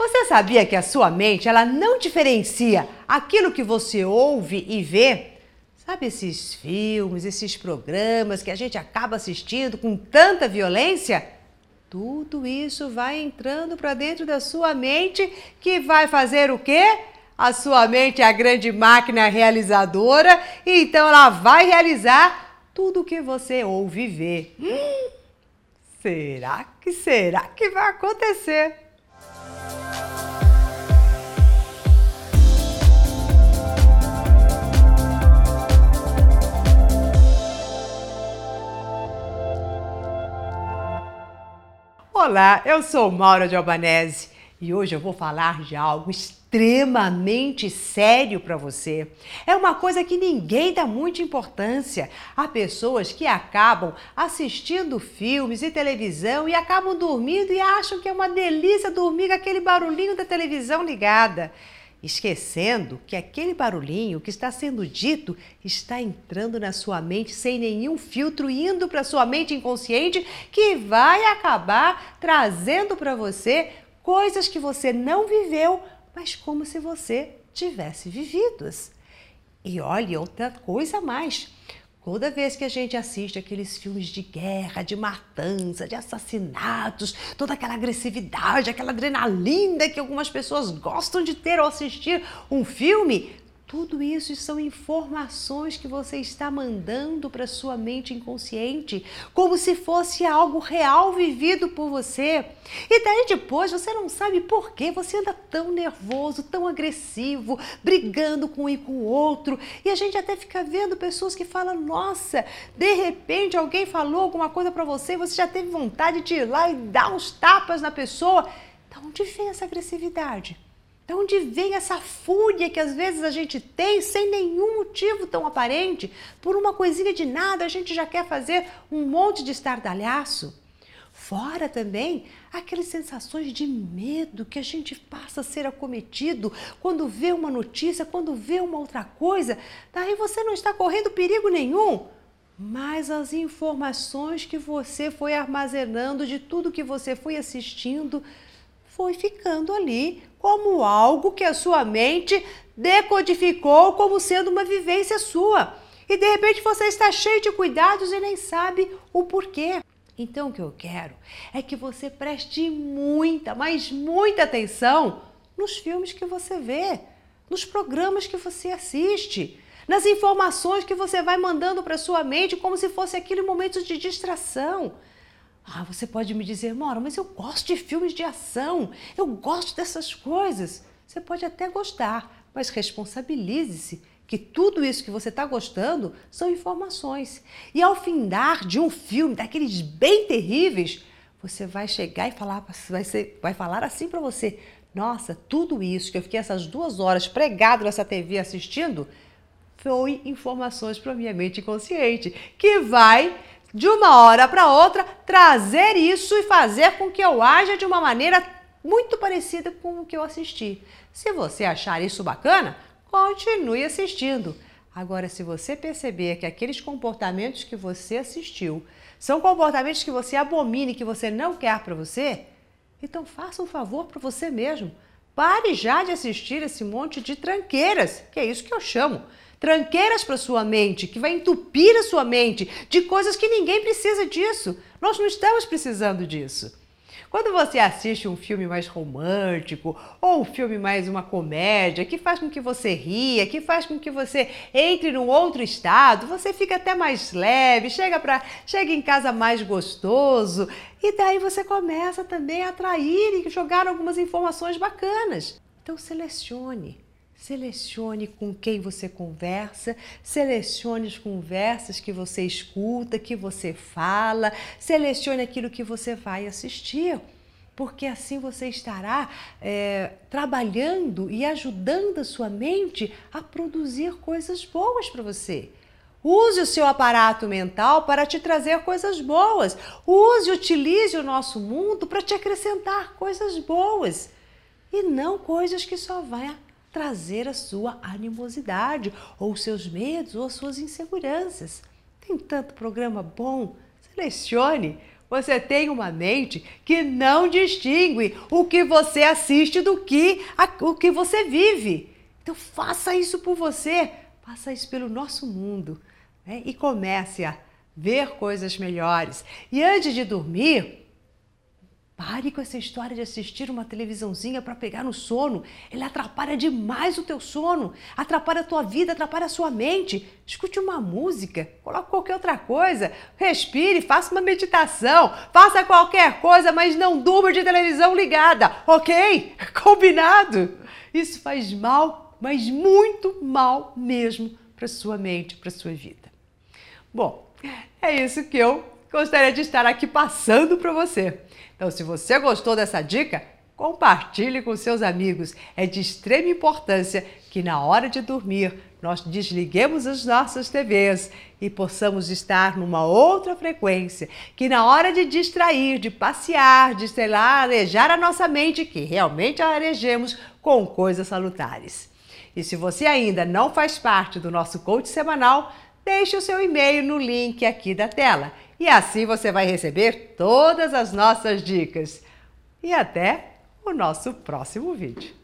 Você sabia que a sua mente ela não diferencia aquilo que você ouve e vê? Sabe esses filmes, esses programas que a gente acaba assistindo com tanta violência? Tudo isso vai entrando para dentro da sua mente que vai fazer o quê? A sua mente é a grande máquina realizadora, então ela vai realizar tudo o que você ouve e vê. Hum, será que será que vai acontecer? Olá, eu sou Maura de Albanese e hoje eu vou falar de algo extremamente sério para você. É uma coisa que ninguém dá muita importância. Há pessoas que acabam assistindo filmes e televisão e acabam dormindo e acham que é uma delícia dormir com aquele barulhinho da televisão ligada esquecendo que aquele barulhinho que está sendo dito está entrando na sua mente sem nenhum filtro, indo para sua mente inconsciente, que vai acabar trazendo para você coisas que você não viveu, mas como se você tivesse vividas. E olhe outra coisa mais. Toda vez que a gente assiste aqueles filmes de guerra, de matança, de assassinatos, toda aquela agressividade, aquela adrenalina que algumas pessoas gostam de ter ao assistir um filme, tudo isso são informações que você está mandando para sua mente inconsciente, como se fosse algo real vivido por você. E daí depois você não sabe por que você anda tão nervoso, tão agressivo, brigando com um e com o outro. E a gente até fica vendo pessoas que falam: "Nossa, de repente alguém falou alguma coisa para você e você já teve vontade de ir lá e dar uns tapas na pessoa". Da onde vem essa agressividade? De onde vem essa fúria que às vezes a gente tem sem nenhum motivo tão aparente? Por uma coisinha de nada a gente já quer fazer um monte de estardalhaço. Fora também aquelas sensações de medo que a gente passa a ser acometido quando vê uma notícia, quando vê uma outra coisa. Daí você não está correndo perigo nenhum mas as informações que você foi armazenando de tudo que você foi assistindo foi ficando ali como algo que a sua mente decodificou como sendo uma vivência sua. E de repente você está cheio de cuidados e nem sabe o porquê. Então o que eu quero é que você preste muita, mas muita atenção nos filmes que você vê, nos programas que você assiste, nas informações que você vai mandando para sua mente como se fosse aquele momento de distração. Ah, você pode me dizer, Mora, mas eu gosto de filmes de ação, eu gosto dessas coisas. Você pode até gostar, mas responsabilize-se que tudo isso que você está gostando são informações. E ao findar de um filme, daqueles bem terríveis, você vai chegar e falar, vai, ser, vai falar assim para você: Nossa, tudo isso que eu fiquei essas duas horas pregado nessa TV assistindo foi informações para minha mente inconsciente, que vai de uma hora para outra, trazer isso e fazer com que eu haja de uma maneira muito parecida com o que eu assisti. Se você achar isso bacana, continue assistindo. Agora, se você perceber que aqueles comportamentos que você assistiu são comportamentos que você abomina e que você não quer para você, então faça um favor para você mesmo. Pare já de assistir esse monte de tranqueiras, que é isso que eu chamo tranqueiras para sua mente, que vai entupir a sua mente de coisas que ninguém precisa disso. Nós não estamos precisando disso. Quando você assiste um filme mais romântico ou um filme mais uma comédia que faz com que você ria, que faz com que você entre num outro estado, você fica até mais leve, chega para chega em casa mais gostoso e daí você começa também a atrair e jogar algumas informações bacanas. Então selecione Selecione com quem você conversa, selecione as conversas que você escuta, que você fala, selecione aquilo que você vai assistir, porque assim você estará é, trabalhando e ajudando a sua mente a produzir coisas boas para você. Use o seu aparato mental para te trazer coisas boas. Use, utilize o nosso mundo para te acrescentar coisas boas e não coisas que só vai trazer a sua animosidade, ou seus medos, ou suas inseguranças. Tem tanto programa bom, selecione você tem uma mente que não distingue o que você assiste do que a, o que você vive. Então faça isso por você, faça isso pelo nosso mundo né? e comece a ver coisas melhores. E antes de dormir, Pare com essa história de assistir uma televisãozinha para pegar no sono. Ele atrapalha demais o teu sono, atrapalha a tua vida, atrapalha a sua mente. Escute uma música, coloque qualquer outra coisa, respire, faça uma meditação, faça qualquer coisa, mas não durma de televisão ligada, ok? Combinado? Isso faz mal, mas muito mal mesmo para sua mente, para sua vida. Bom, é isso que eu gostaria de estar aqui passando para você. Então, se você gostou dessa dica, compartilhe com seus amigos. É de extrema importância que na hora de dormir nós desliguemos as nossas TVs e possamos estar numa outra frequência, que na hora de distrair, de passear, de, sei lá, arejar a nossa mente, que realmente arejemos com coisas salutares. E se você ainda não faz parte do nosso coach semanal, deixe o seu e-mail no link aqui da tela e assim você vai receber todas as nossas dicas. E até o nosso próximo vídeo.